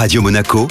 Radio Monaco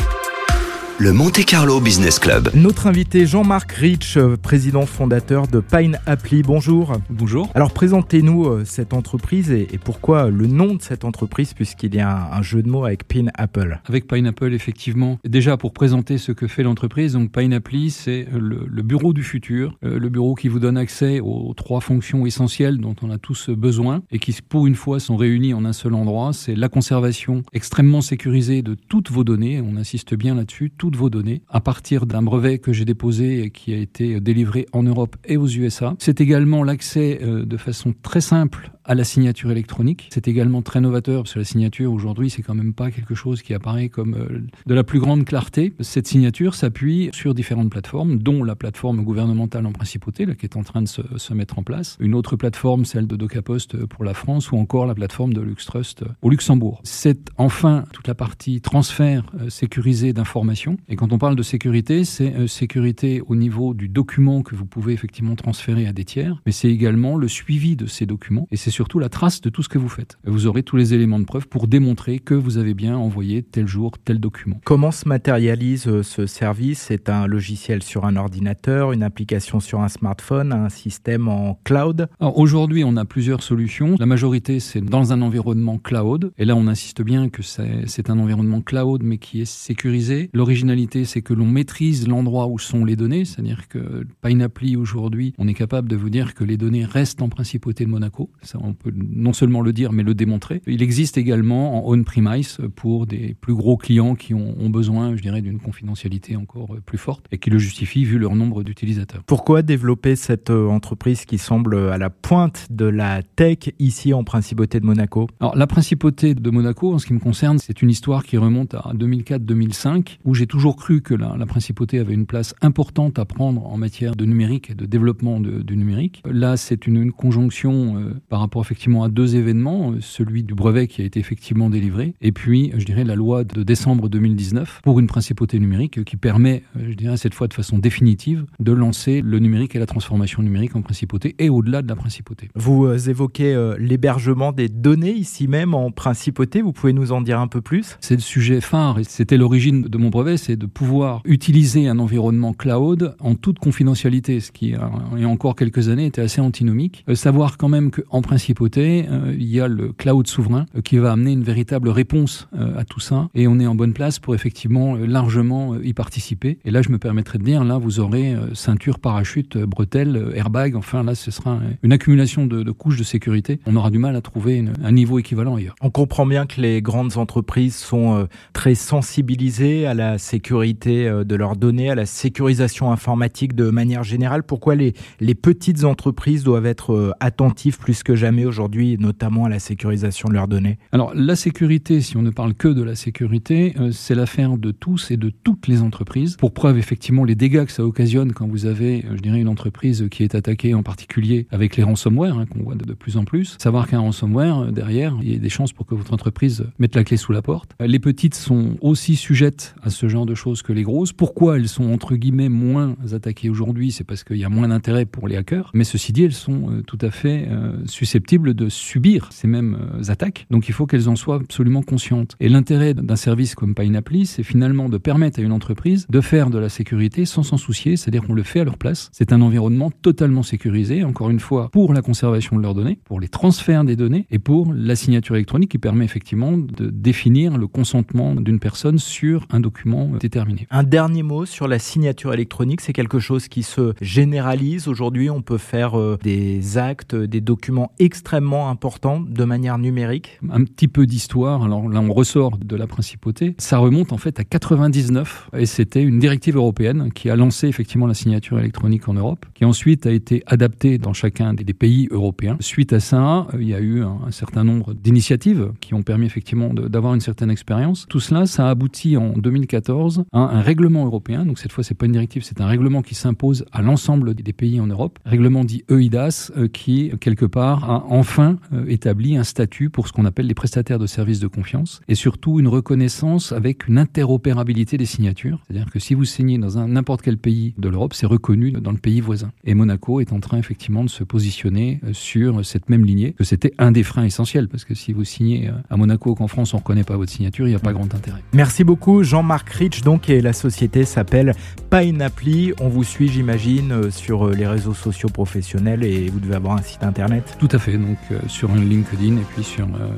le Monte Carlo Business Club. Notre invité Jean-Marc Rich, euh, président fondateur de Pine Apply. Bonjour. Bonjour. Alors présentez-nous euh, cette entreprise et, pourquoi le nom de cette entreprise puisqu'il y a un, jeu de mots avec Pine Apple. Avec Pine Apple, effectivement. Déjà pour présenter ce que fait l'entreprise, donc Pine Apply, c'est le, bureau du futur, euh, le bureau qui vous donne accès aux trois fonctions essentielles dont on a tous besoin et qui pour une fois sont réunies en un seul endroit. C'est la conservation extrêmement sécurisée de toutes vos données. On insiste bien là-dessus de vos données à partir d'un brevet que j'ai déposé et qui a été délivré en Europe et aux USA. C'est également l'accès euh, de façon très simple à la signature électronique. C'est également très novateur parce que la signature aujourd'hui, c'est quand même pas quelque chose qui apparaît comme euh, de la plus grande clarté. Cette signature s'appuie sur différentes plateformes, dont la plateforme gouvernementale en principauté, là, qui est en train de se, se mettre en place. Une autre plateforme, celle de DocaPost pour la France, ou encore la plateforme de LuxTrust au Luxembourg. C'est enfin toute la partie transfert euh, sécurisé d'informations. Et quand on parle de sécurité, c'est euh, sécurité au niveau du document que vous pouvez effectivement transférer à des tiers, mais c'est également le suivi de ces documents. Et c'est surtout la trace de tout ce que vous faites. Vous aurez tous les éléments de preuve pour démontrer que vous avez bien envoyé tel jour tel document. Comment se matérialise euh, ce service? C'est un logiciel sur un ordinateur, une application sur un smartphone, un système en cloud? Aujourd'hui, on a plusieurs solutions. La majorité, c'est dans un environnement cloud. Et là, on insiste bien que c'est un environnement cloud, mais qui est sécurisé. L'originalité, c'est que l'on maîtrise l'endroit où sont les données. C'est-à-dire que Pineapply, aujourd'hui, on est capable de vous dire que les données restent en principauté de Monaco. Ça, on peut non seulement le dire, mais le démontrer. Il existe également en on-premise pour des plus gros clients qui ont, besoin, je dirais, d'une confidentialité encore plus forte et qui le justifient vu leur nombre d'utilisateurs. Pourquoi développer cette euh, entreprise qui semble à la pointe de la tech ici en Principauté de Monaco? Alors, la Principauté de Monaco, en ce qui me concerne, c'est une histoire qui remonte à 2004-2005, où j'ai toujours cru que la, Principauté avait une place importante à prendre en matière de numérique et de développement du numérique. Là, c'est une, conjonction euh, par rapport effectivement à deux événements, euh, celui du brevet qui a été effectivement délivré, et puis, je dirais, la loi de décembre 2019 pour une principauté numérique qui permet, euh, je dirais, cette fois de façon définitive, de lancer le numérique et la transformation numérique en principauté et au-delà de la principauté. Vous euh, évoquez l'hébergement des données ici même en principauté, vous pouvez nous en dire un peu plus? C'est le sujet phare et c'était l'origine de mon brevet, c'est de pouvoir utiliser un environnement cloud en toute confidentialité, ce qui, il y a encore quelques années, était assez antinomique. savoir quand même qu'en principe, euh, il y a le cloud souverain euh, qui va amener une véritable réponse euh, à tout ça. Et on est en bonne place pour effectivement largement y participer. Et là, je me permettrai de dire, là, vous aurez ceinture, parachute, bretelle, airbag. Enfin, là, ce sera une accumulation de, couches de sécurité. On aura du mal à trouver un niveau équivalent ailleurs. On comprend bien que les grandes entreprises sont très sensibilisées à la sécurité de leurs données, à la sécurisation informatique de manière générale. Pourquoi les petites entreprises doivent être attentives plus que jamais? Aujourd'hui, notamment à la sécurisation de leurs données? Alors la sécurité, si on ne parle que de la sécurité, euh, c'est l'affaire de tous et de toutes les entreprises. Pour preuve, effectivement, les dégâts que ça occasionne quand vous avez, euh, je dirais, une entreprise qui est attaquée en particulier avec les ransomware, hein, qu'on voit de, plus en plus. Savoir qu'un ransomware, euh, derrière, il y a des chances pour que votre entreprise mette la clé sous la porte. Les petites sont aussi sujettes à ce genre de choses que les grosses. Pourquoi elles sont, entre guillemets, moins attaquées aujourd'hui? C'est parce qu'il y a moins d'intérêt pour les hackers. Mais ceci dit, elles sont tout à fait susceptibles de subir ces mêmes euh, attaques. Donc il faut qu'elles en soient absolument conscientes. Et l'intérêt d'un service comme Pineapply, c'est finalement de permettre à une entreprise de faire de la sécurité sans s'en soucier, c'est-à-dire qu'on le fait à leur place. C'est un environnement totalement sécurisé, encore une fois, pour la conservation de leurs données, pour les transferts des données et pour la signature électronique qui permet effectivement de définir le consentement d'une personne sur un document déterminé. Un dernier mot sur la signature électronique, c'est quelque chose qui se généralise. Aujourd'hui, on peut faire euh, des actes, des documents extrêmement important de manière numérique. Un petit peu d'histoire, alors là on ressort de la principauté, ça remonte en fait à 99 et c'était une directive européenne qui a lancé effectivement la signature électronique en Europe, qui ensuite a été adaptée dans chacun des pays européens. Suite à ça, il y a eu un, certain nombre d'initiatives qui ont permis effectivement d'avoir une certaine expérience. Tout cela, ça a abouti en 2014 à un règlement européen, donc cette fois c'est pas une directive, c'est un règlement qui s'impose à l'ensemble des pays en Europe, règlement dit EIDAS, euh, qui quelque part a a enfin euh, établi un statut pour ce qu'on appelle les prestataires de services de confiance et surtout une reconnaissance avec une interopérabilité des signatures. C'est-à-dire que si vous signez dans n'importe quel pays de l'Europe, c'est reconnu dans le pays voisin. Et Monaco est en train effectivement de se positionner euh, sur cette même lignée, que c'était un des freins essentiels, parce que si vous signez à Monaco qu'en France on ne reconnaît pas votre signature, il n'y a pas grand intérêt. Merci beaucoup Jean-Marc Rich, donc, et la société s'appelle Painapli. On vous suit, j'imagine, euh, sur les réseaux sociaux professionnels et vous devez avoir un site internet. Tout à fait, donc sur un LinkedIn et puis sur euh,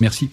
Merci.